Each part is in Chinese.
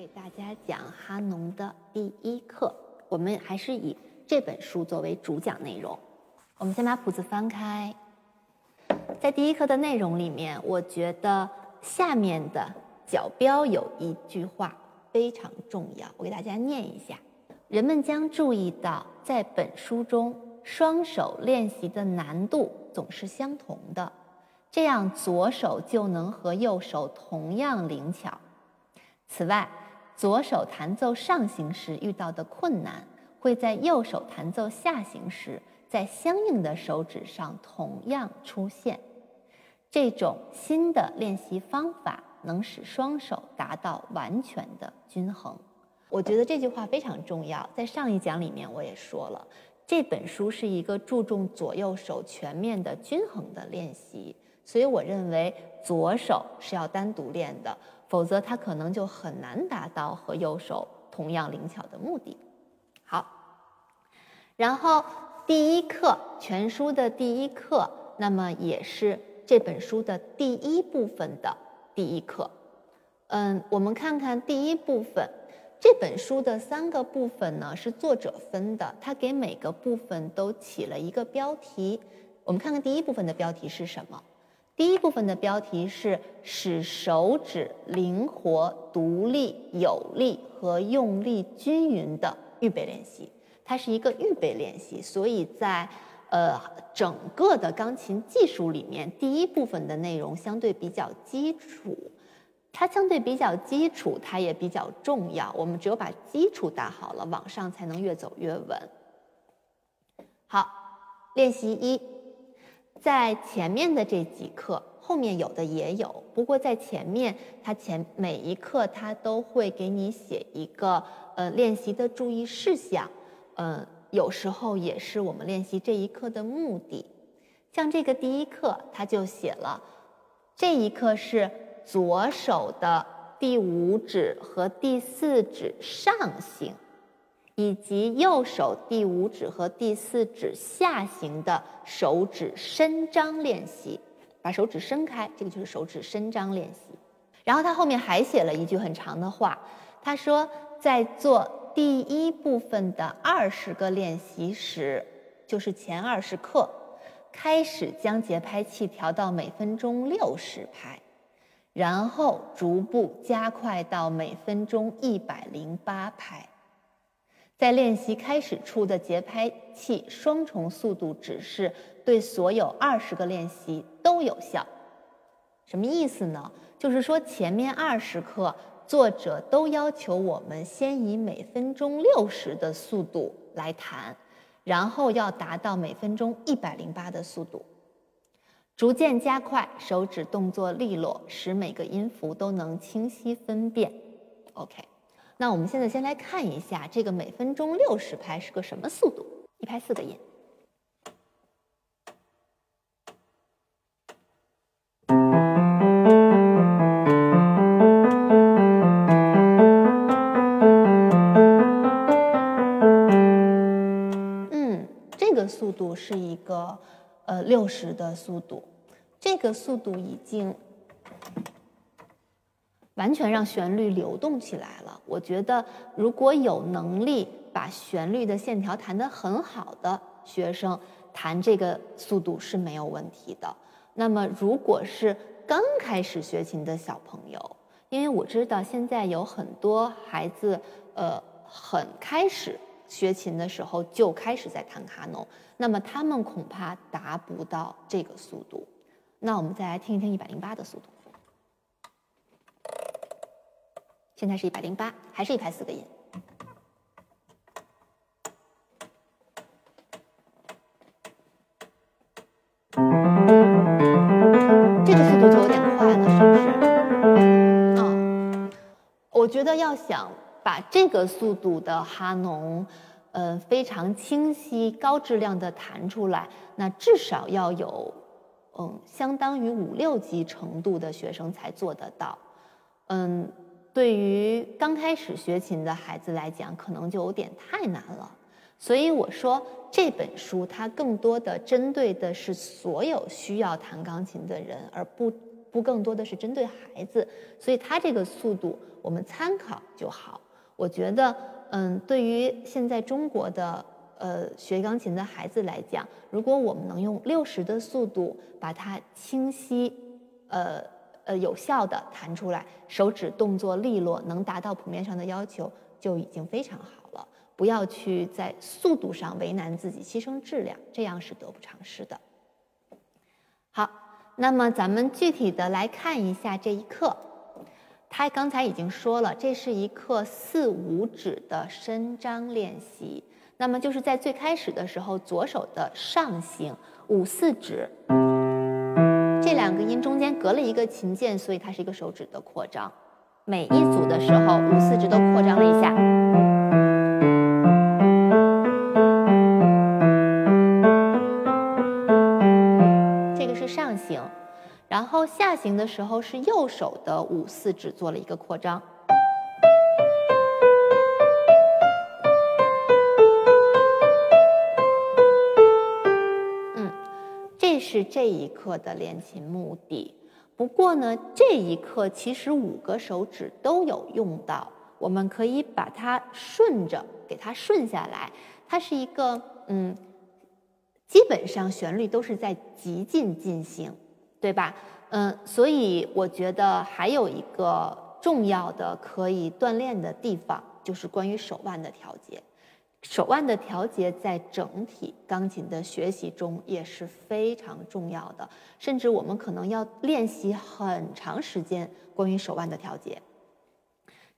给大家讲哈农的第一课，我们还是以这本书作为主讲内容。我们先把谱子翻开，在第一课的内容里面，我觉得下面的角标有一句话非常重要，我给大家念一下：人们将注意到，在本书中，双手练习的难度总是相同的，这样左手就能和右手同样灵巧。此外，左手弹奏上行时遇到的困难，会在右手弹奏下行时，在相应的手指上同样出现。这种新的练习方法能使双手达到完全的均衡。我觉得这句话非常重要，在上一讲里面我也说了，这本书是一个注重左右手全面的均衡的练习，所以我认为左手是要单独练的。否则，它可能就很难达到和右手同样灵巧的目的。好，然后第一课全书的第一课，那么也是这本书的第一部分的第一课。嗯，我们看看第一部分，这本书的三个部分呢是作者分的，他给每个部分都起了一个标题。我们看看第一部分的标题是什么？第一部分的标题是使手指灵活、独立、有力和用力均匀的预备练习。它是一个预备练习，所以在呃整个的钢琴技术里面，第一部分的内容相对比较基础。它相对比较基础，它也比较重要。我们只有把基础打好了，往上才能越走越稳。好，练习一。在前面的这几课，后面有的也有。不过在前面，它前每一课它都会给你写一个呃练习的注意事项，嗯，有时候也是我们练习这一课的目的。像这个第一课，它就写了，这一课是左手的第五指和第四指上行。以及右手第五指和第四指下行的手指伸张练习，把手指伸开，这个就是手指伸张练习。然后他后面还写了一句很长的话，他说，在做第一部分的二十个练习时，就是前二十课，开始将节拍器调到每分钟六十拍，然后逐步加快到每分钟一百零八拍。在练习开始处的节拍器双重速度指示对所有二十个练习都有效。什么意思呢？就是说前面二十课作者都要求我们先以每分钟六十的速度来弹，然后要达到每分钟一百零八的速度，逐渐加快手指动作利落，使每个音符都能清晰分辨。OK。那我们现在先来看一下这个每分钟六十拍是个什么速度？一拍四个音。嗯，这个速度是一个呃六十的速度，这个速度已经。完全让旋律流动起来了。我觉得，如果有能力把旋律的线条弹得很好的学生，弹这个速度是没有问题的。那么，如果是刚开始学琴的小朋友，因为我知道现在有很多孩子，呃，很开始学琴的时候就开始在弹卡农，那么他们恐怕达不到这个速度。那我们再来听一听一百零八的速度。现在是一百零八，还是一拍四个音。这个速度就有点快了，是不是？嗯，我觉得要想把这个速度的哈农，呃，非常清晰、高质量的弹出来，那至少要有，嗯，相当于五六级程度的学生才做得到，嗯。对于刚开始学琴的孩子来讲，可能就有点太难了。所以我说这本书它更多的针对的是所有需要弹钢琴的人，而不不更多的是针对孩子，所以它这个速度我们参考就好。我觉得，嗯，对于现在中国的呃学钢琴的孩子来讲，如果我们能用六十的速度把它清晰，呃呃有效的弹出来，手指动作利落，能达到谱面上的要求，就已经非常好了。不要去在速度上为难自己，牺牲质量，这样是得不偿失的。好，那么咱们具体的来看一下这一课。他刚才已经说了，这是一课四五指的伸张练习。那么就是在最开始的时候，左手的上行五四指，这两个音中间隔了一个琴键，所以它是一个手指的扩张。每一组的时候，五四指都扩张了一下。这个是上行然后下行的时候是右手的五四指做了一个扩张，是这一课的练琴目的。不过呢，这一课其实五个手指都有用到，我们可以把它顺着给它顺下来。它是一个嗯，基本上旋律都是在极进进行。对吧？嗯，所以我觉得还有一个重要的可以锻炼的地方，就是关于手腕的调节。手腕的调节在整体钢琴的学习中也是非常重要的，甚至我们可能要练习很长时间关于手腕的调节。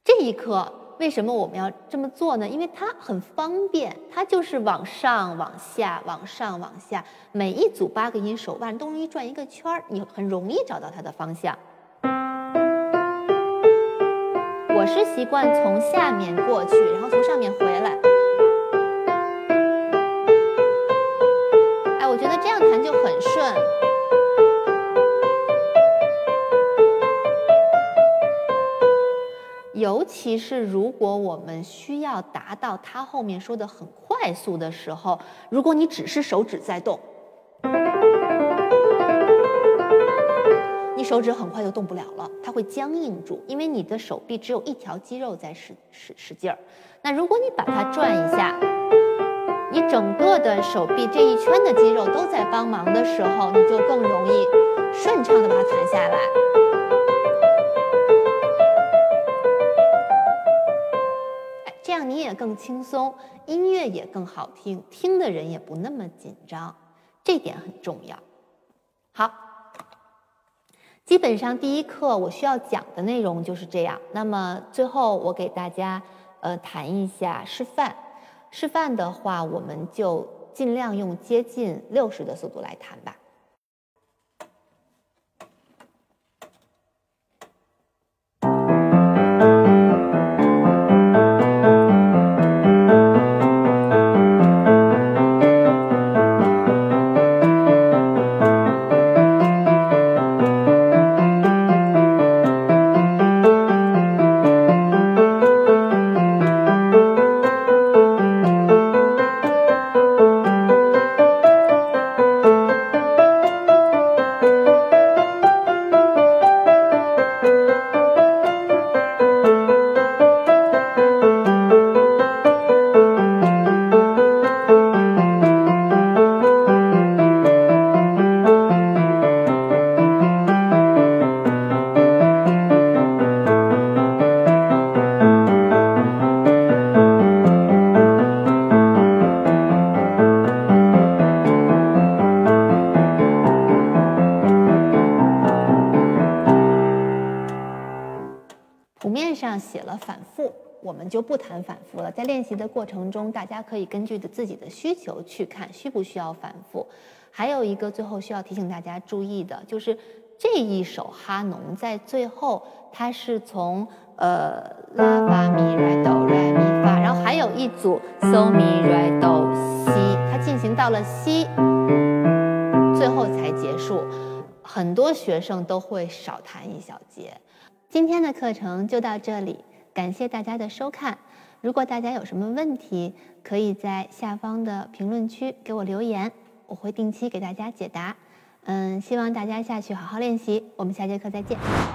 这一课。为什么我们要这么做呢？因为它很方便，它就是往上、往下、往上、往下，每一组八个音，手腕都容易转一个圈儿，你很容易找到它的方向。我是习惯从下面过去，然后从上面回来。尤其是如果我们需要达到他后面说的很快速的时候，如果你只是手指在动，你手指很快就动不了了，它会僵硬住，因为你的手臂只有一条肌肉在使使使劲儿。那如果你把它转一下，你整个的手臂这一圈的肌肉都在帮忙的时候，你就更容易顺畅的把它弹下来。这样你也更轻松，音乐也更好听，听的人也不那么紧张，这点很重要。好，基本上第一课我需要讲的内容就是这样。那么最后我给大家呃谈一下示范，示范的话我们就尽量用接近六十的速度来弹吧。我们就不谈反复了。在练习的过程中，大家可以根据的自己的需求去看需不需要反复。还有一个最后需要提醒大家注意的，就是这一首哈农在最后它是从呃拉发咪来哆来咪发，然后还有一组嗦咪来哆西，它进行到了西，最后才结束。很多学生都会少弹一小节。今天的课程就到这里。感谢大家的收看。如果大家有什么问题，可以在下方的评论区给我留言，我会定期给大家解答。嗯，希望大家下去好好练习。我们下节课再见。